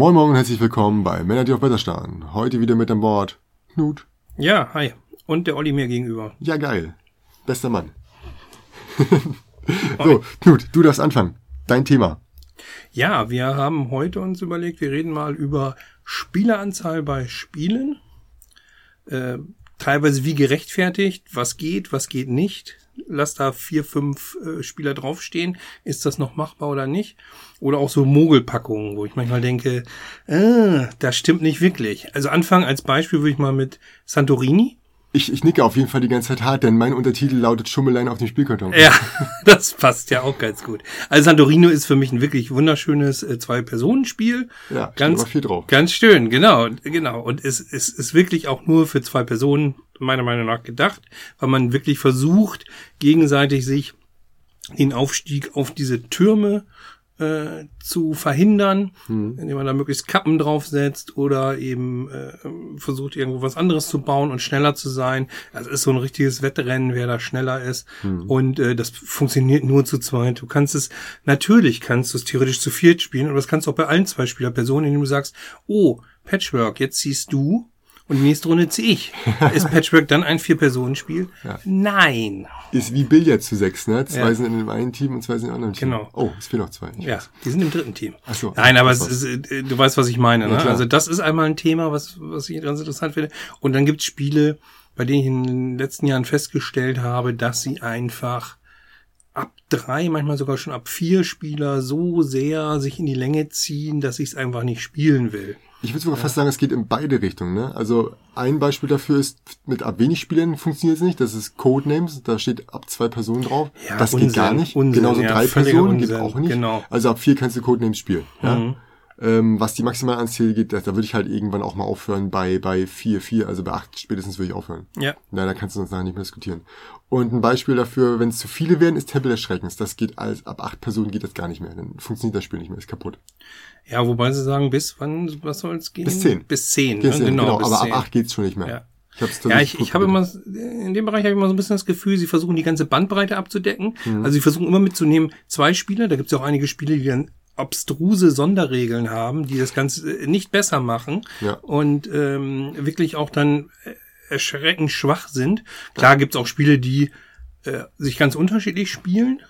Moin Moin und herzlich willkommen bei Männer, die auf Wetter starren. Heute wieder mit an Bord Knut. Ja, hi. Und der Olli mir gegenüber. Ja, geil. Bester Mann. so, Knut, du darfst anfangen. Dein Thema. Ja, wir haben heute uns überlegt, wir reden mal über Spieleranzahl bei Spielen. Äh, teilweise wie gerechtfertigt, was geht, was geht nicht. Lass da vier, fünf äh, Spieler draufstehen. Ist das noch machbar oder nicht? Oder auch so Mogelpackungen, wo ich manchmal denke, äh, das stimmt nicht wirklich. Also Anfang als Beispiel würde ich mal mit Santorini. Ich, ich nicke auf jeden Fall die ganze Zeit hart, denn mein Untertitel lautet Schummelein auf dem Spielkarton. Ja, das passt ja auch ganz gut. Also Santorino ist für mich ein wirklich wunderschönes äh, Zwei-Personen-Spiel. Ja, ganz viel drauf. Ganz schön, genau, genau. Und es, es ist wirklich auch nur für zwei Personen meiner Meinung nach gedacht, weil man wirklich versucht, gegenseitig sich den Aufstieg auf diese Türme äh, zu verhindern, hm. indem man da möglichst Kappen draufsetzt oder eben äh, versucht, irgendwo was anderes zu bauen und schneller zu sein. Also ist so ein richtiges Wettrennen, wer da schneller ist. Hm. Und äh, das funktioniert nur zu zweit. Du kannst es, natürlich kannst du es theoretisch zu viert spielen, aber das kannst du auch bei allen zwei Spielerpersonen, indem du sagst, oh, Patchwork, jetzt siehst du und die nächste Runde ziehe ich. Ist Patchwork dann ein Vier-Personen-Spiel? Ja. Nein. Ist wie Billard zu sechs, ne? Zwei ja. sind in dem einen Team und zwei sind im anderen Team. Genau. Oh, es fehlen noch zwei. Ich ja, weiß. die sind im dritten Team. Ach so. Nein, aber ist, äh, du weißt, was ich meine. Ne? Ja, also das ist einmal ein Thema, was, was ich ganz interessant finde. Und dann gibt's Spiele, bei denen ich in den letzten Jahren festgestellt habe, dass sie einfach ab drei, manchmal sogar schon ab vier Spieler so sehr sich in die Länge ziehen, dass ich es einfach nicht spielen will. Ich würde sogar ja. fast sagen, es geht in beide Richtungen. Ne? Also ein Beispiel dafür ist, mit ab wenig Spielern funktioniert es nicht. Das ist Codenames, da steht ab zwei Personen drauf. Ja, das Unsinn, geht gar nicht. Unsinn, Genauso ja, drei Personen Unsinn, geht auch nicht. Genau. Also ab vier kannst du Codenames spielen. Ja? Mhm. Ähm, was die Maximalanzahl geht, da, da würde ich halt irgendwann auch mal aufhören bei bei vier vier, also bei acht spätestens würde ich aufhören. Ja. Na, da kannst du uns nachher nicht mehr diskutieren. Und ein Beispiel dafür, wenn es zu viele werden, ist Tempel des Schreckens. Das geht als ab acht Personen geht das gar nicht mehr. Dann funktioniert das Spiel nicht mehr, ist kaputt. Ja, wobei sie sagen, bis wann, was soll es gehen? Bis zehn. Bis zehn, bis ne? zehn genau. genau aber 10. ab acht geht's schon nicht mehr. Ja. Ich ja, ich, ich habe immer, in dem Bereich habe ich immer so ein bisschen das Gefühl, sie versuchen die ganze Bandbreite abzudecken. Mhm. Also sie versuchen immer mitzunehmen, zwei Spieler, da gibt es ja auch einige Spiele, die dann abstruse Sonderregeln haben, die das Ganze nicht besser machen ja. und ähm, wirklich auch dann erschreckend schwach sind. Klar gibt's auch Spiele, die äh, sich ganz unterschiedlich spielen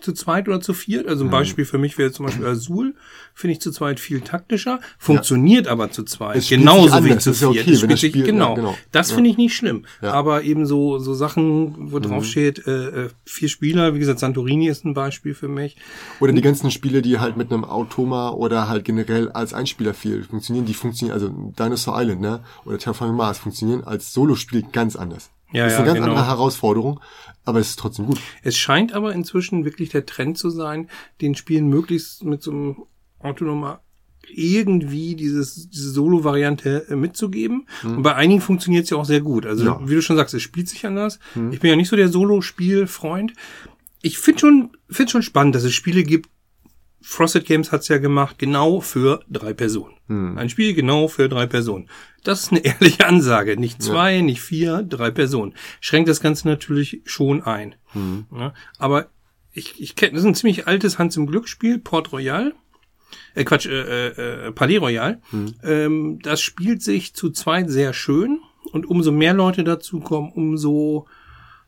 zu zweit oder zu viert. Also ein mhm. Beispiel für mich wäre zum Beispiel Azul, finde ich zu zweit viel taktischer, funktioniert ja. aber zu zweit. Genauso wie zu viert. Okay, spielt sich, Spiel, genau. Ja, genau. Das ja. finde ich nicht schlimm. Aber eben so, so Sachen, wo mhm. drauf steht, äh, äh, vier Spieler, wie gesagt, Santorini ist ein Beispiel für mich. Oder die ganzen Spiele, die halt mit einem Automa oder halt generell als Einspieler viel funktionieren, die funktionieren, also Dinosaur Island, ne? Oder Terraforming Mars funktionieren als Solospiel ganz anders. Ja, das ist eine ja, ganz genau. andere Herausforderung, aber es ist trotzdem gut. Es scheint aber inzwischen wirklich der Trend zu sein, den Spielen möglichst mit so einem autonomer irgendwie dieses, diese Solo-Variante äh, mitzugeben. Hm. Und bei einigen funktioniert es ja auch sehr gut. Also, ja. wie du schon sagst, es spielt sich anders. Hm. Ich bin ja nicht so der Solo-Spiel-Freund. Ich finde schon, finde schon spannend, dass es Spiele gibt, Frosted Games hat's ja gemacht, genau für drei Personen. Hm. Ein Spiel genau für drei Personen. Das ist eine ehrliche Ansage. Nicht zwei, ja. nicht vier, drei Personen. Schränkt das Ganze natürlich schon ein. Hm. Ja, aber ich, ich kenne, das ist ein ziemlich altes Hans im Glücksspiel, Port Royal. Äh, Quatsch, äh, äh, Palais Royal. Hm. Ähm, das spielt sich zu zweit sehr schön. Und umso mehr Leute dazukommen, umso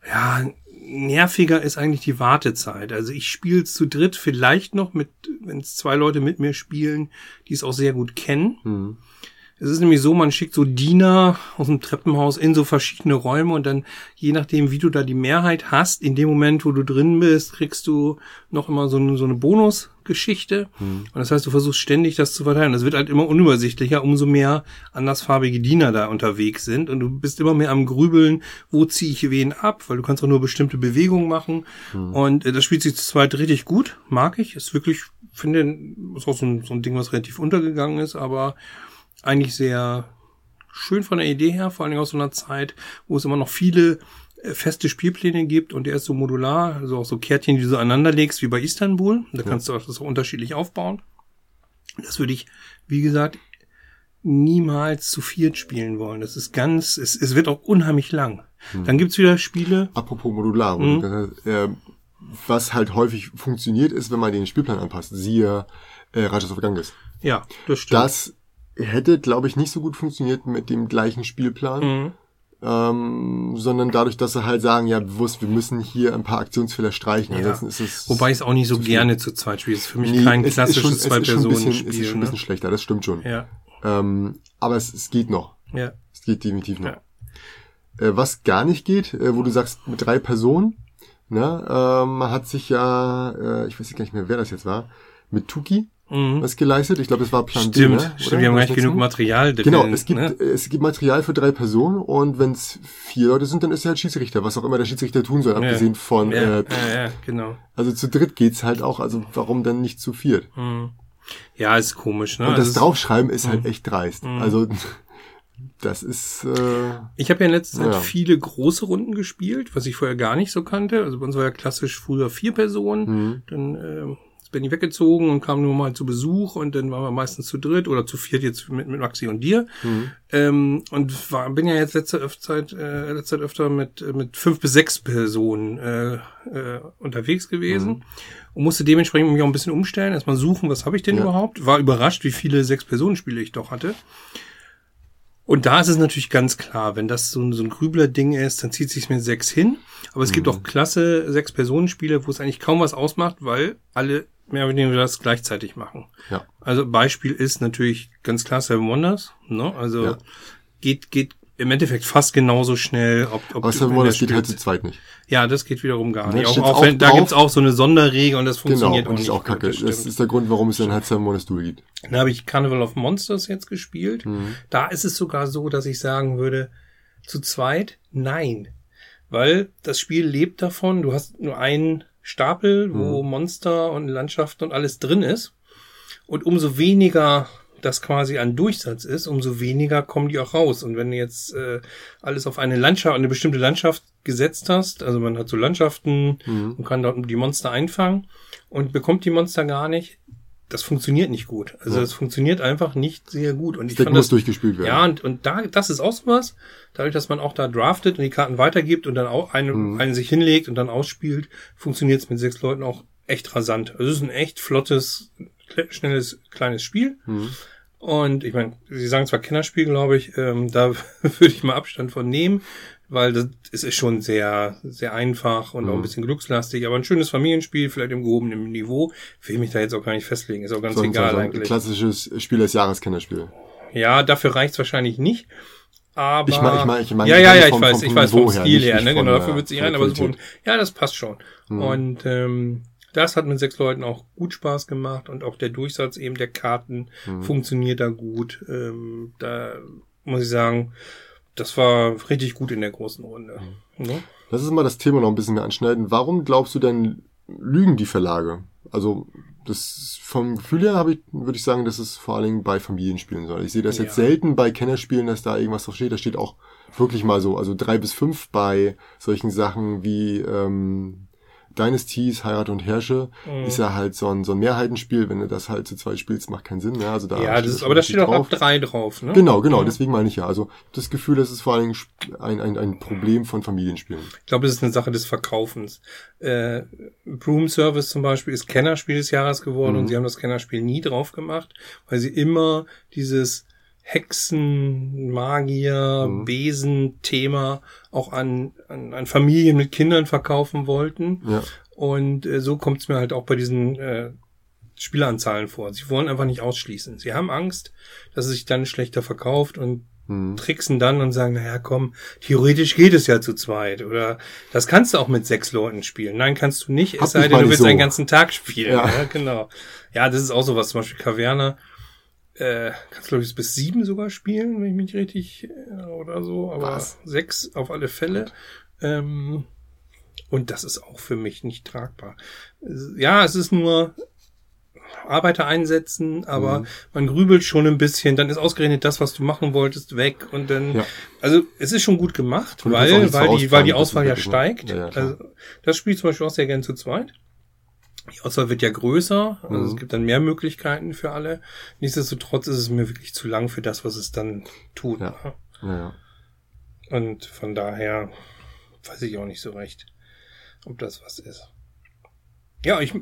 ja, nerviger ist eigentlich die Wartezeit. Also ich spiele zu dritt vielleicht noch mit, wenn es zwei Leute mit mir spielen, die es auch sehr gut kennen. Mhm. Es ist nämlich so, man schickt so Diener aus dem Treppenhaus in so verschiedene Räume und dann, je nachdem, wie du da die Mehrheit hast, in dem Moment, wo du drin bist, kriegst du noch immer so eine, so eine Bonusgeschichte. Mhm. Und das heißt, du versuchst ständig das zu verteilen. Das wird halt immer unübersichtlicher, umso mehr andersfarbige Diener da unterwegs sind. Und du bist immer mehr am Grübeln, wo ziehe ich wen ab, weil du kannst auch nur bestimmte Bewegungen machen. Mhm. Und äh, das spielt sich zu zweit richtig gut, mag ich. Ist wirklich, finde, ist auch so ein, so ein Ding, was relativ untergegangen ist, aber eigentlich sehr schön von der Idee her, vor allen Dingen aus so einer Zeit, wo es immer noch viele äh, feste Spielpläne gibt und der ist so modular, also auch so Kärtchen, die du so aneinander legst, wie bei Istanbul. Da kannst du das auch unterschiedlich aufbauen. Das würde ich, wie gesagt, niemals zu viert spielen wollen. Das ist ganz, es, es wird auch unheimlich lang. Hm. Dann gibt's wieder Spiele. Apropos modular, hm. äh, was halt häufig funktioniert, ist, wenn man den Spielplan anpasst. Siehe äh, Rajas of Ganges. Ja, das stimmt. Das hätte, glaube ich, nicht so gut funktioniert mit dem gleichen Spielplan. Mhm. Ähm, sondern dadurch, dass sie halt sagen, ja, bewusst, wir müssen hier ein paar Aktionsfehler streichen. Ja. ist es Wobei ich es auch nicht so gerne zu zweit spiele. Es ist für mich nee, kein klassisches Zwei-Personen-Spiel. Es ist schon ein bisschen ne? schlechter, das stimmt schon. Ja. Ähm, aber es, es geht noch. Ja. Es geht definitiv noch. Ja. Äh, was gar nicht geht, äh, wo du sagst, mit drei Personen, ne, ähm, hat sich ja, äh, ich weiß gar nicht mehr, wer das jetzt war, mit Tuki mhm. was geleistet. Ich glaube, das war Plan Stimmt, B, ne? stimmt, wir haben gar nicht genug Material. Genau, es gibt, ne? es gibt Material für drei Personen und wenn es vier Leute sind, dann ist er halt Schiedsrichter, was auch immer der Schiedsrichter tun soll, ja. abgesehen von ja, äh, ja, ja, genau. Also zu dritt geht's halt auch, also warum dann nicht zu viert? Mhm. Ja, ist komisch, ne? Und das also Draufschreiben ist halt mhm. echt dreist. Mhm. Also das ist. Äh, ich habe ja in letzter Zeit ja. viele große Runden gespielt, was ich vorher gar nicht so kannte. Also bei uns war ja klassisch früher vier Personen, mhm. dann äh, ist Benny weggezogen und kam nur mal zu Besuch und dann waren wir meistens zu dritt oder zu viert jetzt mit, mit Maxi und dir. Mhm. Ähm, und war, bin ja jetzt letzte Zeit, äh, letzte Zeit öfter mit, mit fünf bis sechs Personen äh, äh, unterwegs gewesen. Mhm. Und musste dementsprechend mich auch ein bisschen umstellen, erstmal suchen, was habe ich denn ja. überhaupt. War überrascht, wie viele Sechs-Personen-Spiele ich doch hatte. Und da ist es natürlich ganz klar, wenn das so, so ein Grübler-Ding ist, dann zieht sich mit sechs hin. Aber es mhm. gibt auch klasse Sechs-Personen-Spiele, wo es eigentlich kaum was ausmacht, weil alle mehr oder weniger das gleichzeitig machen. Ja. Also Beispiel ist natürlich ganz klar Seven Wonders. Ne? Also ja. geht, geht im Endeffekt fast genauso schnell. Ob, ob Aber Seven Wonders geht halt zu zweit nicht. Ja, das geht wiederum gar nicht. Auch, auch wenn, da gibt's auch so eine Sonderregel und das genau, funktioniert genau, und auch nicht. Ist auch kacke. Das, das, ist der Grund, warum es dann halt Seven Wonders Duel gibt. Da habe ich Carnival of Monsters jetzt gespielt. Mhm. Da ist es sogar so, dass ich sagen würde, zu zweit, nein. Weil das Spiel lebt davon, du hast nur einen Stapel, wo mhm. Monster und Landschaften und alles drin ist. Und umso weniger das quasi ein Durchsatz ist, umso weniger kommen die auch raus. Und wenn du jetzt äh, alles auf eine Landschaft, eine bestimmte Landschaft gesetzt hast, also man hat so Landschaften mhm. und kann dort die Monster einfangen und bekommt die Monster gar nicht, das funktioniert nicht gut. Also ja. das funktioniert einfach nicht sehr gut. Und ich das fand muss das, durchgespielt werden. Ja, und, und da, das ist auch so was. Dadurch, dass man auch da draftet und die Karten weitergibt und dann auch eine, mhm. einen sich hinlegt und dann ausspielt, funktioniert es mit sechs Leuten auch echt rasant. Also es ist ein echt flottes, schnelles, kleines Spiel. Mhm. Und ich meine, Sie sagen zwar Kennerspiel, glaube ich, ähm, da würde ich mal Abstand von nehmen weil das, es ist schon sehr, sehr einfach und mhm. auch ein mhm. bisschen glückslastig, aber ein schönes Familienspiel, vielleicht im gehobenen Niveau. Will mich da jetzt auch gar nicht festlegen, ist auch ganz so, egal so ein eigentlich. Klassisches Spiel des Jahreskennerspiel. Ja, dafür reicht's wahrscheinlich nicht. Aber ich meine, ich meine, ich meine, ja, ja, ja, ich weiß, ich weiß vom Stil her, her ne, genau, dafür wird sich rein, aber so, ja, das passt schon. Mhm. Und ähm, das hat mit sechs Leuten auch gut Spaß gemacht und auch der Durchsatz eben der Karten mhm. funktioniert da gut. Ähm, da muss ich sagen, das war richtig gut in der großen Runde. Mhm. Ne? Lass uns mal das Thema noch ein bisschen mehr anschneiden. Warum glaubst du denn, lügen die Verlage? Also das vom Gefühl her habe ich, würde ich sagen, dass es vor allen Dingen bei Familienspielen soll. Ich sehe das ja. jetzt selten bei Kennerspielen, dass da irgendwas drauf steht. Da steht auch wirklich mal so, also drei bis fünf bei solchen Sachen wie ähm, Dynasties, Heirat und Herrsche, mhm. ist ja halt so ein, so ein Mehrheitenspiel. Wenn du das halt zu zweit spielst, macht keinen Sinn. Ne? Also da ja, das ist, aber da steht auch drauf. ab drei drauf. Ne? Genau, genau. Mhm. Deswegen meine ich ja. Also das Gefühl, das ist vor allen Dingen ein, ein, ein Problem von Familienspielen. Ich glaube, es ist eine Sache des Verkaufens. Äh, Broom Service zum Beispiel ist Kennerspiel des Jahres geworden mhm. und sie haben das Kennerspiel nie drauf gemacht, weil sie immer dieses Hexen, Magier, mhm. Besen-Thema auch an, an, an Familien mit Kindern verkaufen wollten. Ja. Und äh, so kommt es mir halt auch bei diesen äh, Spieleranzahlen vor. Sie wollen einfach nicht ausschließen. Sie haben Angst, dass es sich dann schlechter verkauft und hm. tricksen dann und sagen, naja, komm, theoretisch geht es ja zu zweit. Oder das kannst du auch mit sechs Leuten spielen. Nein, kannst du nicht, es sei denn, du willst so. einen ganzen Tag spielen. Ja. ja. genau. Ja, das ist auch sowas, zum Beispiel Kaverna äh, kannst glaube ich bis sieben sogar spielen, wenn ich mich richtig äh, oder so, aber Was? sechs auf alle Fälle. Ähm, und das ist auch für mich nicht tragbar. Ja, es ist nur Arbeiter einsetzen, aber mhm. man grübelt schon ein bisschen, dann ist ausgerechnet das, was du machen wolltest, weg und dann, ja. also es ist schon gut gemacht, und weil, weil die, weil die Auswahl ja steigt. Ja, ja, also, das spielt zum Beispiel auch sehr gern zu zweit. Die Auswahl wird ja größer, also mhm. es gibt dann mehr Möglichkeiten für alle. Nichtsdestotrotz ist es mir wirklich zu lang für das, was es dann tut. Ja. Ne? Ja, ja. Und von daher weiß ich auch nicht so recht, ob das was ist. Ja, ich,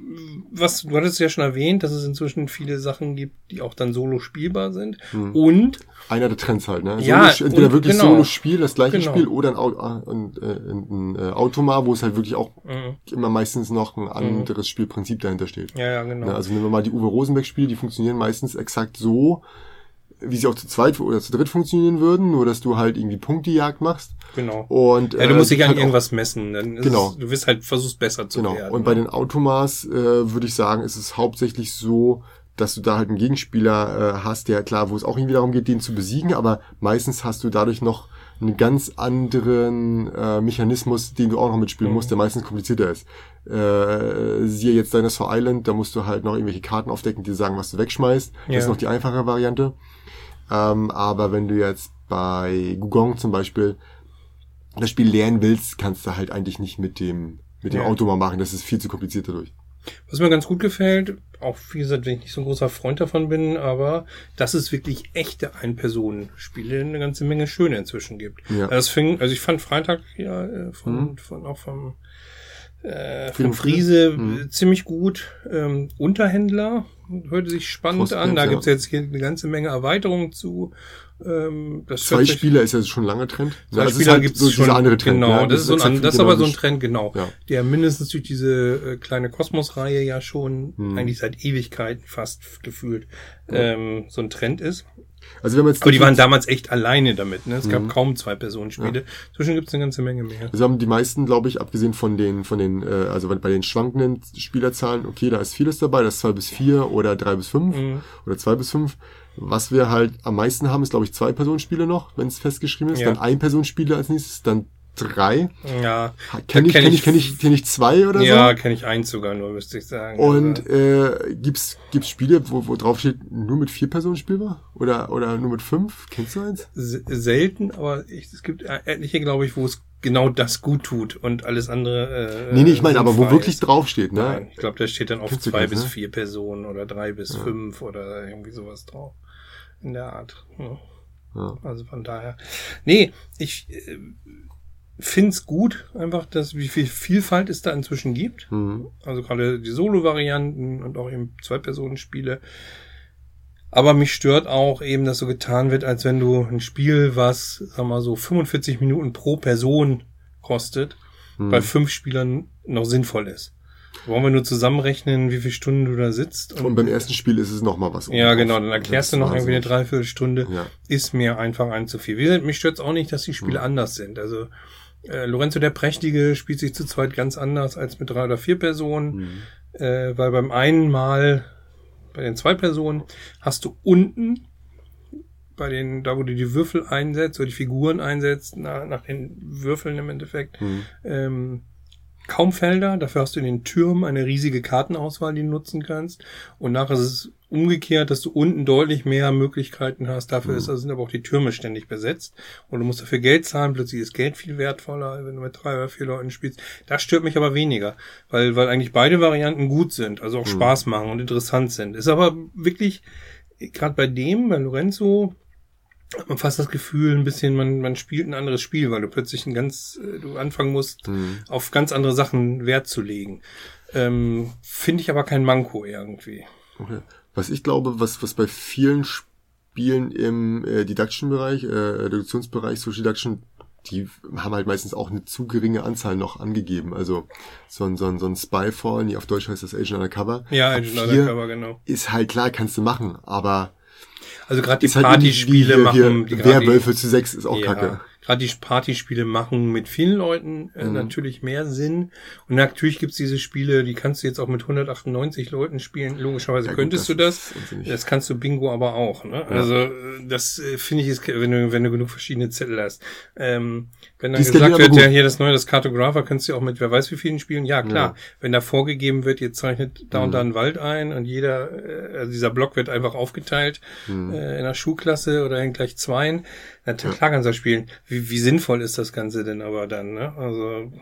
was, du hattest ja schon erwähnt, dass es inzwischen viele Sachen gibt, die auch dann solo spielbar sind. Hm. Und. Einer der Trends halt, ne? Ja, Solo, entweder wirklich genau. Solo-Spiel, das gleiche genau. Spiel, oder ein, ein, ein, ein, äh, Automa, wo es halt wirklich auch mhm. immer meistens noch ein anderes mhm. Spielprinzip dahinter steht. Ja, ja, genau. Ja, also nehmen wir mal die Uwe Rosenberg-Spiele, die funktionieren meistens exakt so, wie sie auch zu zweit oder zu dritt funktionieren würden, nur dass du halt irgendwie Punktejagd machst. Genau. Und, ja, du musst äh, dich an halt irgendwas messen. Dann genau. Es, du wirst halt versuchst besser zu genau. werden. Und bei den Automas äh, würde ich sagen, ist es hauptsächlich so, dass du da halt einen Gegenspieler äh, hast, der klar, wo es auch irgendwie darum geht, den zu besiegen, aber meistens hast du dadurch noch einen ganz anderen äh, Mechanismus, den du auch noch mitspielen mhm. musst, der meistens komplizierter ist. Äh, siehe jetzt Dinosaur Island, da musst du halt noch irgendwelche Karten aufdecken, die sagen, was du wegschmeißt. Ja. Das ist noch die einfache Variante. Ähm, aber wenn du jetzt bei Gugong zum Beispiel das Spiel lernen willst, kannst du halt eigentlich nicht mit dem, mit dem ja. Auto mal machen. Das ist viel zu kompliziert dadurch. Was mir ganz gut gefällt, auch wie gesagt, wenn ich nicht so ein großer Freund davon bin, aber dass es wirklich echte Ein-Personen-Spiele eine ganze Menge schöne inzwischen gibt. Ja. Also, das fing, also ich fand Freitag ja äh, von, mhm. von auch vom äh, vom Friese mhm. ziemlich gut. Ähm, Unterhändler hörte sich spannend Frostbands, an. Da ja. gibt's jetzt hier eine ganze Menge Erweiterungen zu. Ähm, Zwei Spieler ist ja schon lange Trend. Zwei ja, Spieler halt gibt's so schon. Andere Trend, genau, ja, das, das, ist, so ein, das ist aber so ein Trend, genau. Ja. Der mindestens durch diese äh, kleine Kosmos-Reihe ja schon hm. eigentlich seit Ewigkeiten fast gefühlt ähm, so ein Trend ist. Also wenn man jetzt Aber die waren damals echt alleine damit. Ne? Es gab mhm. kaum zwei Personenspiele. Ja. Zwischen gibt es eine ganze Menge mehr. Also haben die meisten, glaube ich, abgesehen von den, von den, äh, also bei den schwankenden Spielerzahlen, okay, da ist vieles dabei, das ist zwei bis vier oder drei bis fünf mhm. oder zwei bis fünf. Was wir halt am meisten haben, ist, glaube ich, zwei Personenspiele noch, wenn es festgeschrieben ist. Ja. Dann ein Personenspiele als nächstes, dann drei. Ja. Kenne ich, kenn ich, kenn ich, kenn ich zwei oder ja, so? Ja, kenne ich eins sogar nur, müsste ich sagen. Und äh, gibt's gibt's Spiele, wo, wo drauf steht, nur mit vier Personen spielbar? Oder oder nur mit fünf? Kennst du eins? selten, aber ich, es gibt etliche, glaube ich, wo es genau das gut tut und alles andere. Äh, nee, nee, ich meine, aber wo wirklich drauf steht, ne? Nein, ich glaube, da steht dann oft zwei bis ne? vier Personen oder drei bis ja. fünf oder irgendwie sowas drauf. In der Art. Ja. Ja. Also von daher. Nee, ich äh, find's gut, einfach, dass wie viel Vielfalt es da inzwischen gibt. Mhm. Also gerade die Solo-Varianten und auch eben Zwei-Personen-Spiele. Aber mich stört auch eben, dass so getan wird, als wenn du ein Spiel, was, sag mal so, 45 Minuten pro Person kostet, mhm. bei fünf Spielern noch sinnvoll ist. Wollen wir nur zusammenrechnen, wie viele Stunden du da sitzt? Und, und beim ersten Spiel ist es noch mal was. Ja, genau. Dann erklärst du noch irgendwie eine Dreiviertelstunde. Ja. Ist mir einfach ein zu viel. Wie gesagt, mich stört's auch nicht, dass die Spiele mhm. anders sind. Also äh, Lorenzo der Prächtige spielt sich zu zweit ganz anders als mit drei oder vier Personen, mhm. äh, weil beim einen Mal, bei den zwei Personen, hast du unten bei den, da wo du die Würfel einsetzt oder die Figuren einsetzt, nach, nach den Würfeln im Endeffekt, mhm. ähm, kaum Felder. Dafür hast du in den Türmen eine riesige Kartenauswahl, die du nutzen kannst. Und nachher ist es umgekehrt, dass du unten deutlich mehr Möglichkeiten hast. Dafür mhm. ist, also sind aber auch die Türme ständig besetzt. Und du musst dafür Geld zahlen. Plötzlich ist Geld viel wertvoller, wenn du mit drei oder vier Leuten spielst. Das stört mich aber weniger, weil, weil eigentlich beide Varianten gut sind, also auch mhm. Spaß machen und interessant sind. Ist aber wirklich, gerade bei dem, bei Lorenzo, man fast das Gefühl, ein bisschen, man, man spielt ein anderes Spiel, weil du plötzlich ein ganz, äh, du anfangen musst, mhm. auf ganz andere Sachen Wert zu legen. Ähm, Finde ich aber kein Manko irgendwie. Okay. Was ich glaube, was, was bei vielen Spielen im äh, Deduction-Bereich, äh, Reduktionsbereich, Social Deduction, die haben halt meistens auch eine zu geringe Anzahl noch angegeben. Also so ein, so ein, so ein Spyfall, nee, auf Deutsch heißt das Agent Undercover. Ja, Agent Undercover, genau. Ist halt klar, kannst du machen, aber also gerade die halt Partyspiele halt machen. Hier, die Werwölfe zu sechs ist auch ja, kacke gerade die Partyspiele machen mit vielen Leuten äh, mhm. natürlich mehr Sinn. Und natürlich gibt's diese Spiele, die kannst du jetzt auch mit 198 Leuten spielen. Logischerweise ja, könntest gut, das du das. Das kannst du Bingo aber auch. Ne? Ja. Also das äh, finde ich ist, wenn du, wenn du genug verschiedene Zettel hast. Ähm, wenn dann gesagt wird, ja hier das neue, das Cartographer, kannst du auch mit wer weiß wie vielen spielen. Ja, klar. Ja. Wenn da vorgegeben wird, jetzt zeichnet da und mhm. da ein Wald ein und jeder, äh, also dieser Block wird einfach aufgeteilt mhm. äh, in einer Schulklasse oder in gleich zweien. Natürlich, klar kannst du spielen. Wie, wie sinnvoll ist das Ganze denn aber dann, ne? Also,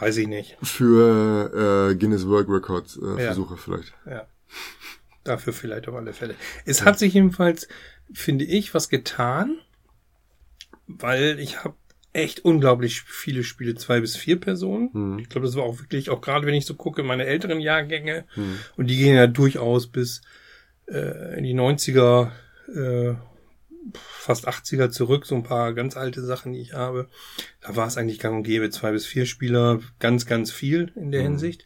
weiß ich nicht. Für äh, Guinness World Records äh, Versuche ja. vielleicht. Ja. Dafür vielleicht auf alle Fälle. Es ja. hat sich jedenfalls, finde ich, was getan, weil ich habe echt unglaublich viele Spiele, zwei bis vier Personen. Hm. Ich glaube, das war auch wirklich, auch gerade wenn ich so gucke, meine älteren Jahrgänge, hm. und die gehen ja durchaus bis äh, in die 90er, äh, fast 80er zurück, so ein paar ganz alte Sachen, die ich habe. Da war es eigentlich gang und gäbe, zwei bis vier Spieler, ganz, ganz viel in der hm. Hinsicht.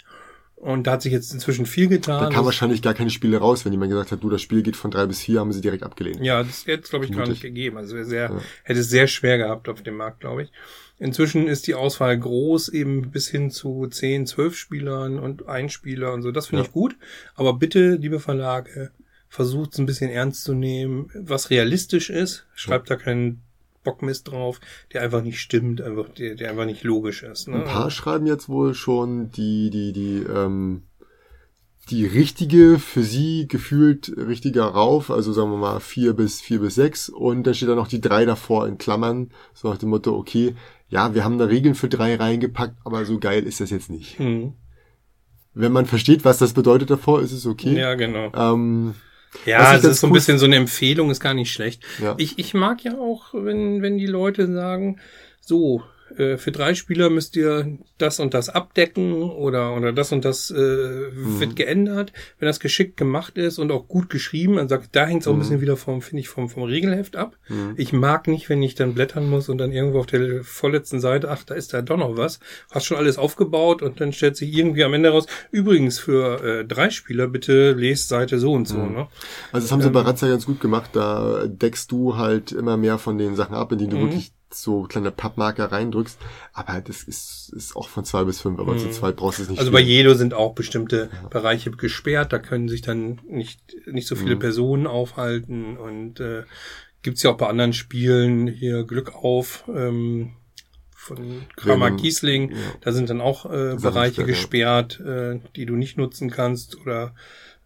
Und da hat sich jetzt inzwischen viel getan. Da kam wahrscheinlich gar keine Spiele raus, wenn jemand gesagt hat, du, das Spiel geht von drei bis vier, haben sie direkt abgelehnt. Ja, das hätte es, glaube ich, gar nicht gegeben. Also sehr, ja. hätte es sehr schwer gehabt auf dem Markt, glaube ich. Inzwischen ist die Auswahl groß, eben bis hin zu zehn, zwölf Spielern und ein Spieler und so. Das finde ja. ich gut. Aber bitte, liebe Verlage, versucht es ein bisschen ernst zu nehmen, was realistisch ist. Schreibt da keinen Bockmist drauf, der einfach nicht stimmt, einfach, der, der einfach nicht logisch ist. Ne? Ein paar schreiben jetzt wohl schon die, die, die, ähm, die richtige, für sie gefühlt richtiger rauf, also sagen wir mal vier bis vier bis sechs und dann steht da noch die drei davor in Klammern, so nach dem Motto, okay, ja, wir haben da Regeln für drei reingepackt, aber so geil ist das jetzt nicht. Hm. Wenn man versteht, was das bedeutet davor, ist es okay. Ja, genau. Ähm, ja, es ist so ein bisschen so eine Empfehlung, ist gar nicht schlecht. Ja. Ich, ich mag ja auch, wenn, wenn die Leute sagen, so, äh, für drei Spieler müsst ihr das und das abdecken oder, oder das und das äh, mhm. wird geändert. Wenn das geschickt gemacht ist und auch gut geschrieben, dann sagt, da hängt es auch mhm. ein bisschen wieder vom, finde ich, vom, vom Regelheft ab. Mhm. Ich mag nicht, wenn ich dann blättern muss und dann irgendwo auf der vorletzten Seite, ach, da ist da doch noch was. Hast schon alles aufgebaut und dann stellt sich irgendwie am Ende raus, übrigens für äh, drei Spieler bitte lest Seite so und so. Mhm. Ne? Also das haben sie ähm, bei Razza ganz gut gemacht. Da deckst du halt immer mehr von den Sachen ab, in die du mhm. wirklich so kleine Pappmarker reindrückst. Aber das ist, ist auch von zwei bis fünf, aber mhm. zu zweit brauchst du es nicht. Also viel. bei Jedo sind auch bestimmte ja. Bereiche gesperrt, da können sich dann nicht, nicht so viele mhm. Personen aufhalten und äh, gibt ja auch bei anderen Spielen hier Glück auf. Ähm, von Kramer Kiesling, ja. da sind dann auch äh, Bereiche gesperrt, ja. äh, die du nicht nutzen kannst oder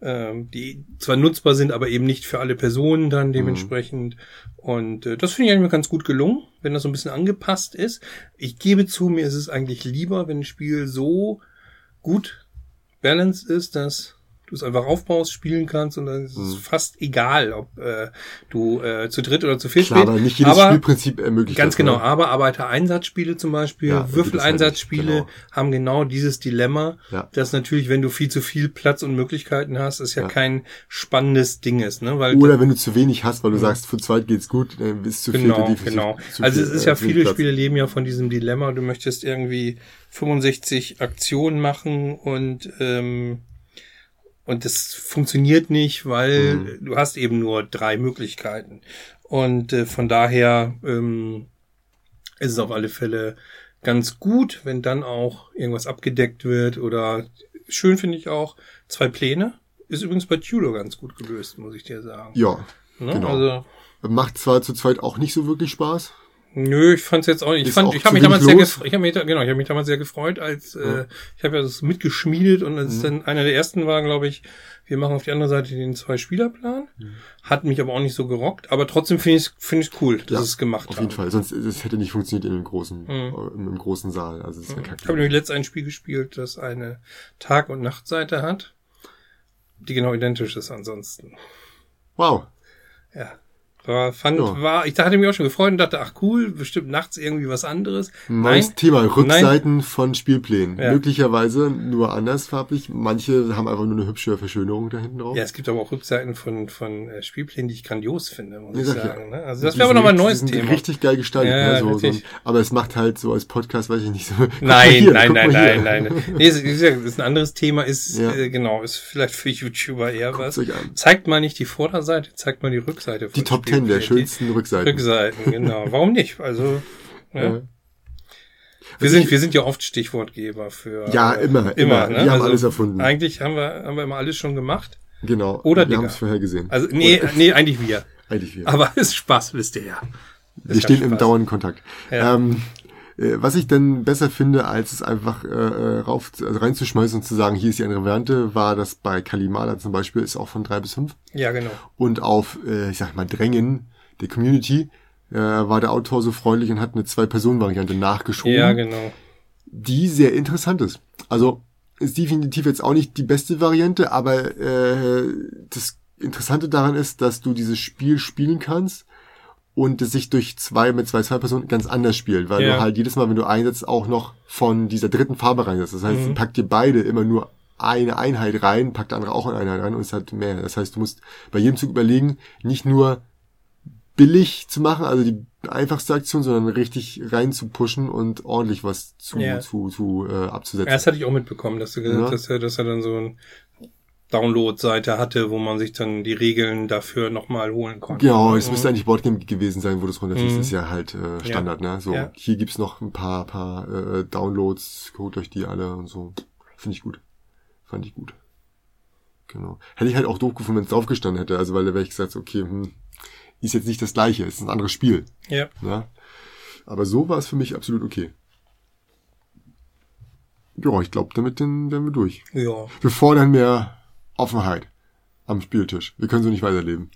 ähm, die zwar nutzbar sind, aber eben nicht für alle Personen dann mhm. dementsprechend. Mhm. Und äh, das finde ich eigentlich ganz gut gelungen, wenn das so ein bisschen angepasst ist. Ich gebe zu, mir ist es eigentlich lieber, wenn ein Spiel so gut balanced ist, dass du es einfach aufbaust, spielen kannst und dann ist es mhm. fast egal, ob äh, du äh, zu dritt oder zu viert spielst. Aber nicht jedes aber, Spielprinzip ermöglicht Ganz das, genau, ne? aber Arbeitereinsatzspiele zum Beispiel, ja, Würfeleinsatzspiele genau. haben genau dieses Dilemma, ja. dass natürlich, wenn du viel zu viel Platz und Möglichkeiten hast, es ja, ja, kein spannendes Ding ist. Ne? Weil oder wenn du zu wenig hast, weil du sagst, für zweit geht's gut, dann bist du genau, viel Genau, zu Also es ist ja, äh, viele Platz. Spiele leben ja von diesem Dilemma, du möchtest irgendwie 65 Aktionen machen und ähm, und das funktioniert nicht, weil mhm. du hast eben nur drei Möglichkeiten. Und äh, von daher ähm, ist es auf alle Fälle ganz gut, wenn dann auch irgendwas abgedeckt wird oder schön finde ich auch zwei Pläne. Ist übrigens bei Tudor ganz gut gelöst, muss ich dir sagen. Ja, ne? genau. Also, Macht zwar zu zweit auch nicht so wirklich Spaß. Nö, ich fand's jetzt auch nicht. Ich fand, ich habe mich damals los. sehr gefreut. Ich habe mich, genau, ich habe mich damals sehr gefreut, als ja. äh, ich habe ja das mitgeschmiedet und als mhm. dann einer der ersten war, glaube ich, wir machen auf die andere Seite den Zwei-Spieler-Plan. Mhm. Hat mich aber auch nicht so gerockt, aber trotzdem finde ich finde ich cool, dass ja, es gemacht Auf jeden Fall, sonst es hätte nicht funktioniert in einem großen mhm. im, im, großen Saal. Also es mhm. Ich habe nämlich letztes ein Spiel gespielt, das eine Tag- und Nachtseite hat, die genau identisch ist ansonsten. Wow. Ja. War, fand, ja. war, ich hatte mich auch schon gefreut und dachte, ach cool, bestimmt nachts irgendwie was anderes. Neues Nein. Thema, Rückseiten Nein. von Spielplänen. Ja. Möglicherweise nur andersfarbig. Manche haben einfach nur eine hübsche Verschönerung da hinten drauf. Ja, es gibt aber auch Rückseiten von, von äh, Spielplänen, die ich grandios finde, muss ich sagen. Ja. Ne? Also das wäre aber nochmal ein neues Thema. Richtig geil gestaltet. Ja, ne? so, so ein, aber es macht halt so als Podcast, weiß ich nicht so. Nein, hier, nein, nein, nein, nein, nein. Nee, ist, ist, ist ein anderes Thema, ist, äh, genau, ist vielleicht für YouTuber eher Guckt was. Zeigt mal nicht die Vorderseite, zeigt mal die Rückseite. Von die Top Ten der schönsten Rückseiten. Rückseiten, genau. Warum nicht? Also, ja. Wir sind, wir sind ja oft Stichwortgeber für. Ja, immer, immer. immer ne? Wir haben also alles erfunden. Eigentlich haben wir, haben wir immer alles schon gemacht. Genau. Oder wir haben es vorher gesehen. Also, nee, nee, eigentlich wir. Eigentlich wir. Aber ist Spaß, wisst ihr ja. Ist wir stehen Spaß. im dauernden Kontakt. Ja. Ähm, äh, was ich denn besser finde, als es einfach äh, äh, rauf, also reinzuschmeißen und zu sagen, hier ist die andere Variante, war das bei Kalimala zum Beispiel, ist auch von drei bis fünf. Ja, genau. Und auf, äh, ich sag mal, Drängen der Community äh, war der Autor so freundlich und hat eine Zwei-Personen-Variante nachgeschoben. Ja, genau. Die sehr interessant ist. Also ist definitiv jetzt auch nicht die beste Variante, aber äh, das Interessante daran ist, dass du dieses Spiel spielen kannst und es sich durch zwei mit zwei zwei Personen ganz anders spielt, weil ja. du halt jedes Mal, wenn du einsetzt, auch noch von dieser dritten Farbe reinsetzt. Das heißt, mhm. packt dir beide immer nur eine Einheit rein, packt der andere auch eine Einheit rein und es hat mehr. Das heißt, du musst bei jedem Zug überlegen, nicht nur billig zu machen, also die einfachste Aktion, sondern richtig rein zu pushen und ordentlich was zu, ja. zu, zu äh, abzusetzen. Ja, das hatte ich auch mitbekommen, dass du gesagt ja. hast, dass er dann so ein Download-Seite hatte, wo man sich dann die Regeln dafür nochmal holen konnte. Genau, es müsste eigentlich Boardgame gewesen sein, wo das runterfließt. Mhm. Ist ja halt äh, Standard, ja. ne? So, ja. hier gibt's noch ein paar, paar äh, Downloads, holt euch die alle und so. Finde ich gut. Fand ich gut. Genau. Hätte ich halt auch doof gefunden, wenn es draufgestanden hätte. Also, weil da wäre ich gesagt, okay, hm, ist jetzt nicht das gleiche, ist ein anderes Spiel. Ja. ja? Aber so war es für mich absolut okay. Ja, ich glaube, damit den werden wir durch. Ja. Wir fordern mehr Offenheit am Spieltisch. Wir können so nicht weiterleben.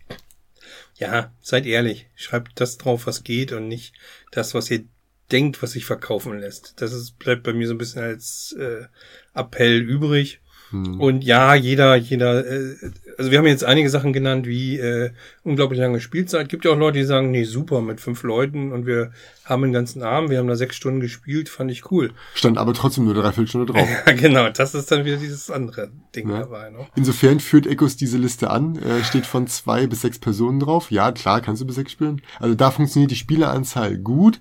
Ja, seid ehrlich. Schreibt das drauf, was geht und nicht das, was ihr denkt, was sich verkaufen lässt. Das ist, bleibt bei mir so ein bisschen als äh, Appell übrig. Hm. Und ja, jeder, jeder, äh, also wir haben jetzt einige Sachen genannt, wie äh, unglaublich lange Spielzeit. Gibt ja auch Leute, die sagen, nee, super, mit fünf Leuten und wir haben den ganzen Abend, wir haben da sechs Stunden gespielt, fand ich cool. Stand aber trotzdem nur drei Stunden drauf. ja, genau, das ist dann wieder dieses andere Ding ja. dabei. Ne? Insofern führt Ecos diese Liste an, äh, steht von zwei bis sechs Personen drauf. Ja, klar, kannst du bis sechs spielen. Also da funktioniert die Spieleranzahl gut,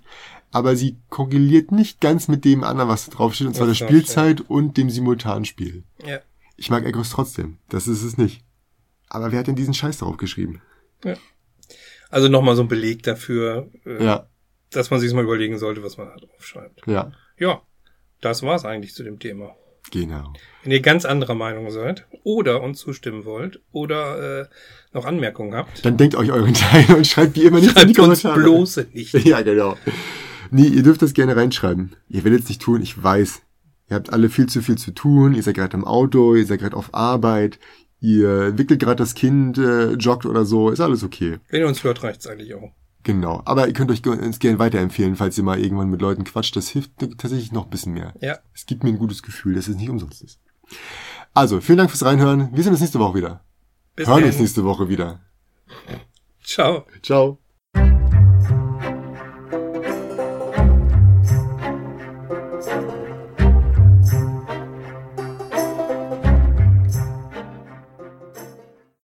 aber sie korreliert nicht ganz mit dem anderen, was da draufsteht, und zwar der Spielzeit schön. und dem Simultanspiel. Ja. Ich mag Ecos trotzdem, das ist es nicht. Aber wer hat denn diesen Scheiß darauf geschrieben? Ja. Also nochmal so ein Beleg dafür, äh, ja. dass man sich mal überlegen sollte, was man da drauf schreibt. Ja. Ja, das war's eigentlich zu dem Thema. Genau. Wenn ihr ganz anderer Meinung seid oder uns zustimmen wollt oder äh, noch Anmerkungen habt, dann denkt euch euren Teil und schreibt wie immer nicht in die Kommentare. Uns bloß nicht. Ja, genau. Nee, ihr dürft das gerne reinschreiben. Ihr werdet es nicht tun, ich weiß. Ihr habt alle viel zu viel zu tun, ihr seid gerade im Auto, ihr seid gerade auf Arbeit, ihr wickelt gerade das Kind, äh, joggt oder so, ist alles okay. Wenn ihr uns hört, reicht's eigentlich auch. Genau, aber ihr könnt euch uns gerne weiterempfehlen, falls ihr mal irgendwann mit Leuten quatscht. Das hilft tatsächlich noch ein bisschen mehr. Ja. Es gibt mir ein gutes Gefühl, dass es nicht umsonst ist. Also, vielen Dank fürs Reinhören. Wir sehen uns nächste Woche wieder. Bis Hören dann. uns nächste Woche wieder. Ciao. Ciao.